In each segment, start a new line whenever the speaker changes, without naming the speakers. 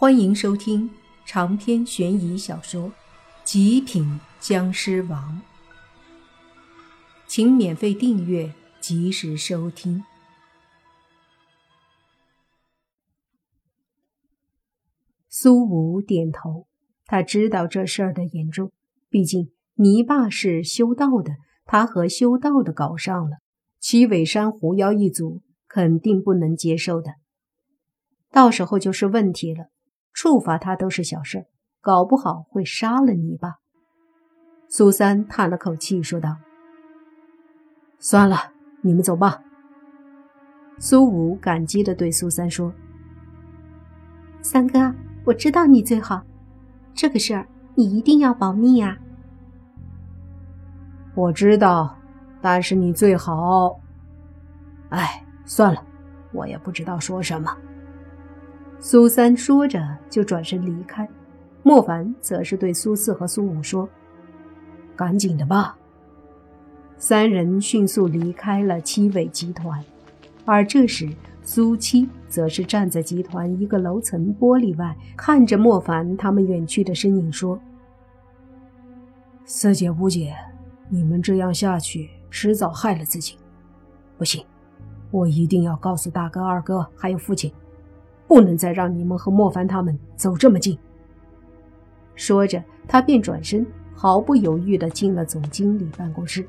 欢迎收听长篇悬疑小说《极品僵尸王》，请免费订阅，及时收听。苏武点头，他知道这事儿的严重。毕竟泥巴是修道的，他和修道的搞上了，七尾山狐妖一族肯定不能接受的，到时候就是问题了。处罚他都是小事，搞不好会杀了你吧？苏三叹了口气，说道：“算了，你们走吧。”苏武感激的对苏三说：“
三哥，我知道你最好，这个事儿你一定要保密啊。”
我知道，但是你最好……哎，算了，我也不知道说什么。苏三说着，就转身离开。莫凡则是对苏四和苏五说：“赶紧的吧。”三人迅速离开了七尾集团。而这时，苏七则是站在集团一个楼层玻璃外，看着莫凡他们远去的身影，说：“四姐、五姐，你们这样下去，迟早害了自己。不行，我一定要告诉大哥、二哥还有父亲。”不能再让你们和莫凡他们走这么近。说着，他便转身，毫不犹豫地进了总经理办公室。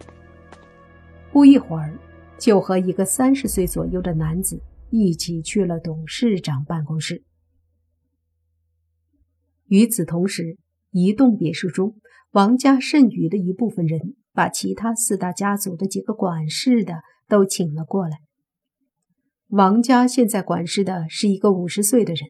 不一会儿，就和一个三十岁左右的男子一起去了董事长办公室。与此同时，一栋别墅中，王家剩余的一部分人把其他四大家族的几个管事的都请了过来。王家现在管事的是一个五十岁的人，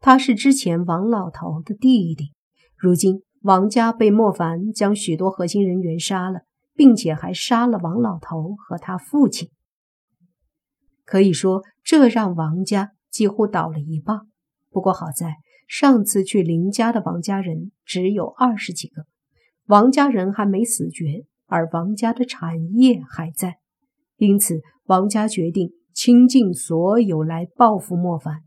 他是之前王老头的弟弟。如今王家被莫凡将许多核心人员杀了，并且还杀了王老头和他父亲，可以说这让王家几乎倒了一半。不过好在上次去林家的王家人只有二十几个，王家人还没死绝，而王家的产业还在，因此王家决定。倾尽所有来报复莫凡，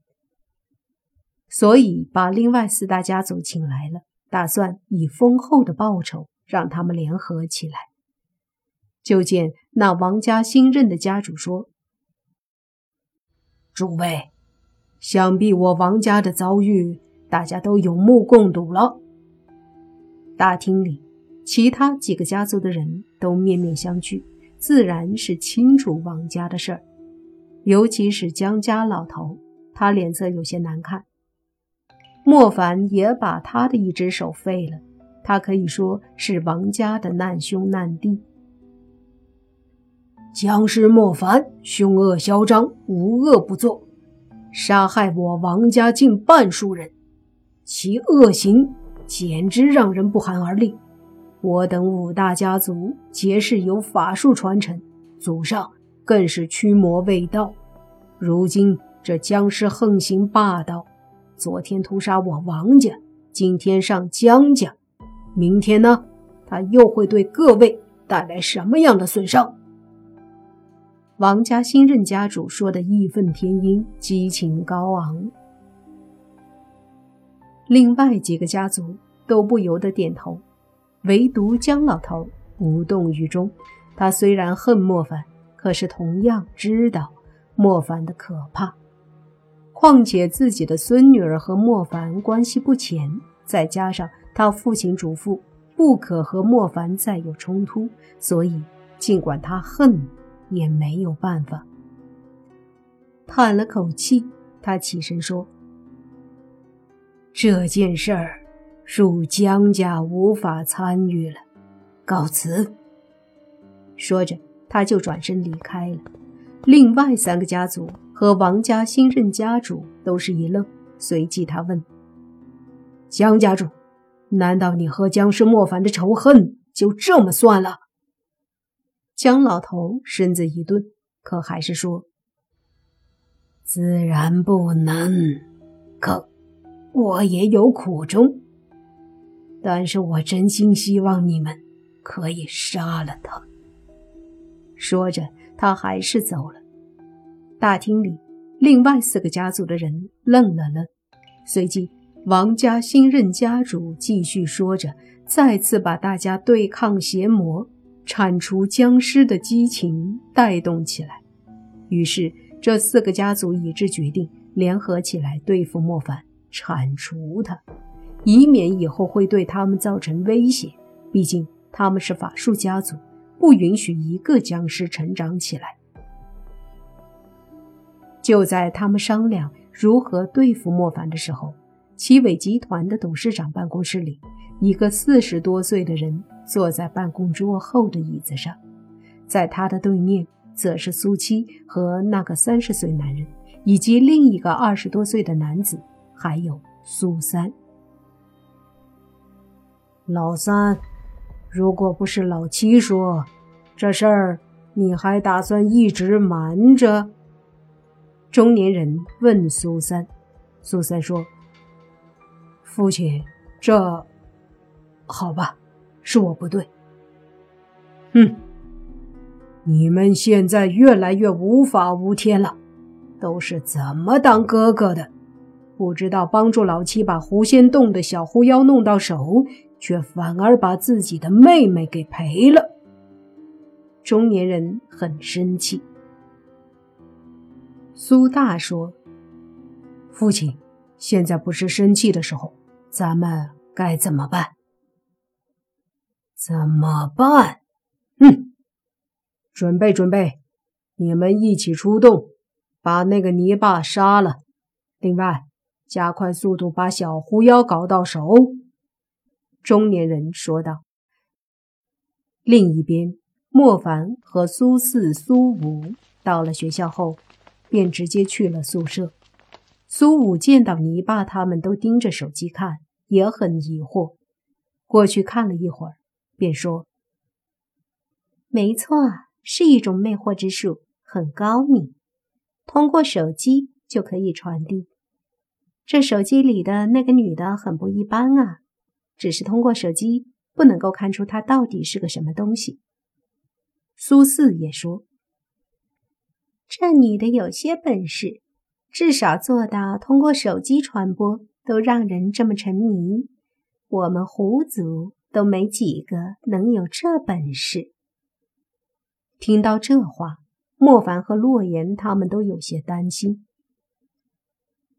所以把另外四大家族请来了，打算以丰厚的报酬让他们联合起来。就见那王家新任的家主说：“诸位，想必我王家的遭遇，大家都有目共睹了。”大厅里，其他几个家族的人都面面相觑，自然是清楚王家的事儿。尤其是江家老头，他脸色有些难看。莫凡也把他的一只手废了，他可以说是王家的难兄难弟。僵尸莫凡凶恶嚣张，无恶不作，杀害我王家近半数人，其恶行简直让人不寒而栗。我等五大家族皆是有法术传承，祖上。更是驱魔未到，如今这僵尸横行霸道，昨天屠杀我王家，今天上江家，明天呢？他又会对各位带来什么样的损伤？王家新任家主说的义愤填膺，激情高昂。另外几个家族都不由得点头，唯独江老头无动于衷。他虽然恨莫凡。可是同样知道莫凡的可怕，况且自己的孙女儿和莫凡关系不浅，再加上他父亲嘱咐不可和莫凡再有冲突，所以尽管他恨，也没有办法。叹了口气，他起身说：“这件事儿，恕江家无法参与了，告辞。”说着。他就转身离开了。另外三个家族和王家新任家主都是一愣，随即他问：“江家主，难道你和僵尸莫凡的仇恨就这么算了？”江老头身子一顿，可还是说：“自然不能，可我也有苦衷。但是我真心希望你们可以杀了他。”说着，他还是走了。大厅里，另外四个家族的人愣了愣，随即王家新任家主继续说着，再次把大家对抗邪魔、铲除僵尸的激情带动起来。于是，这四个家族一致决定联合起来对付莫凡，铲除他，以免以后会对他们造成威胁。毕竟他们是法术家族，不允许一个僵尸成长起来。就在他们商量如何对付莫凡的时候，奇伟集团的董事长办公室里，一个四十多岁的人坐在办公桌后的椅子上，在他的对面。则是苏七和那个三十岁男人，以及另一个二十多岁的男子，还有苏三。
老三，如果不是老七说这事儿，你还打算一直瞒着？
中年人问苏三。苏三说：“
父亲，这……好吧，是我不对。”哼。你们现在越来越无法无天了，都是怎么当哥哥的？不知道帮助老七把狐仙洞的小狐妖弄到手，却反而把自己的妹妹给赔了。
中年人很生气。苏大说：“
父亲，现在不是生气的时候，咱们该怎么办？
怎么办？
哼！”准备准备，你们一起出动，把那个泥巴杀了。另外，加快速度把小狐妖搞到手。”
中年人说道。另一边，莫凡和苏四、苏五到了学校后，便直接去了宿舍。苏五见到泥巴他们都盯着手机看，也很疑惑，过去看了一会儿，便说：“
没错。”是一种魅惑之术，很高明，通过手机就可以传递。这手机里的那个女的很不一般啊，只是通过手机不能够看出她到底是个什么东西。
苏四也说，
这女的有些本事，至少做到通过手机传播都让人这么沉迷。我们狐族都没几个能有这本事。
听到这话，莫凡和洛言他们都有些担心。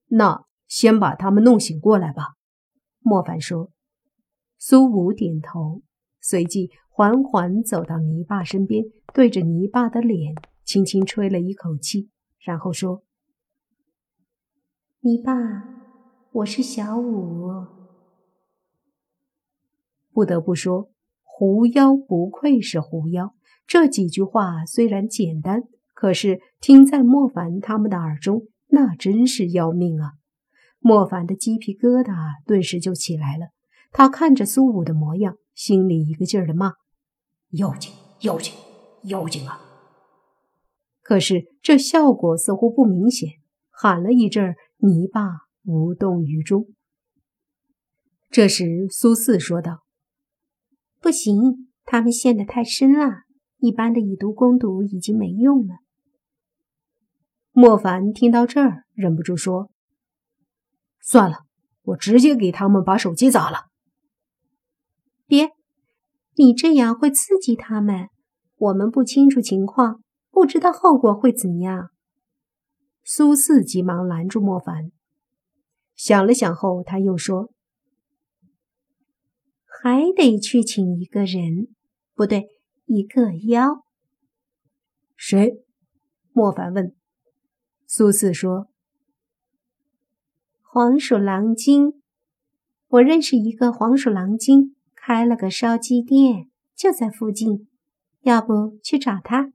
那先把他们弄醒过来吧。莫凡说。苏武点头，随即缓缓走到泥巴身边，对着泥巴的脸轻轻吹了一口气，然后说：“
泥巴，我是小五。”
不得不说，狐妖不愧是狐妖。这几句话虽然简单，可是听在莫凡他们的耳中，那真是要命啊！莫凡的鸡皮疙瘩顿时就起来了。他看着苏武的模样，心里一个劲儿的骂：“
妖精，妖精，妖精啊！”
可是这效果似乎不明显，喊了一阵，泥巴无动于衷。这时，苏四说道：“
不行，他们陷得太深了。”一般的以毒攻毒已经没用了。
莫凡听到这儿，忍不住说：“算了，我直接给他们把手机砸了。”
别，你这样会刺激他们。我们不清楚情况，不知道后果会怎样。
苏四急忙拦住莫凡，想了想后，他又说：“
还得去请一个人，不对。”一个妖，
谁？
莫凡问。苏四说：“
黄鼠狼精，我认识一个黄鼠狼精，开了个烧鸡店，就在附近，要不去找他？”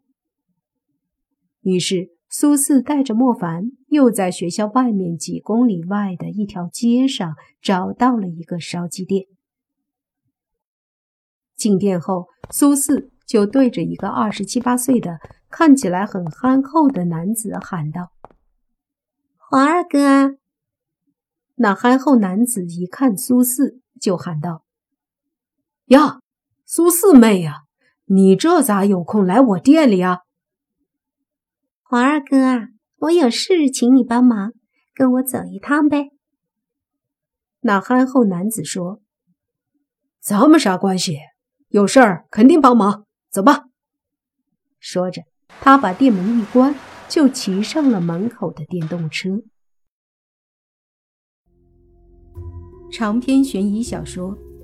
于是苏四带着莫凡，又在学校外面几公里外的一条街上找到了一个烧鸡店。进店后，苏四。就对着一个二十七八岁的、看起来很憨厚的男子喊道：“
黄二哥！”
那憨厚男子一看苏四，就喊道：“
呀，苏四妹呀，你这咋有空来我店里啊？”
黄二哥啊，我有事请你帮忙，跟我走一趟呗。
那憨厚男子说：“
咱们啥关系？有事儿肯定帮忙。走吧。”
说着，他把店门一关，就骑上了门口的电动车。长篇悬疑小说《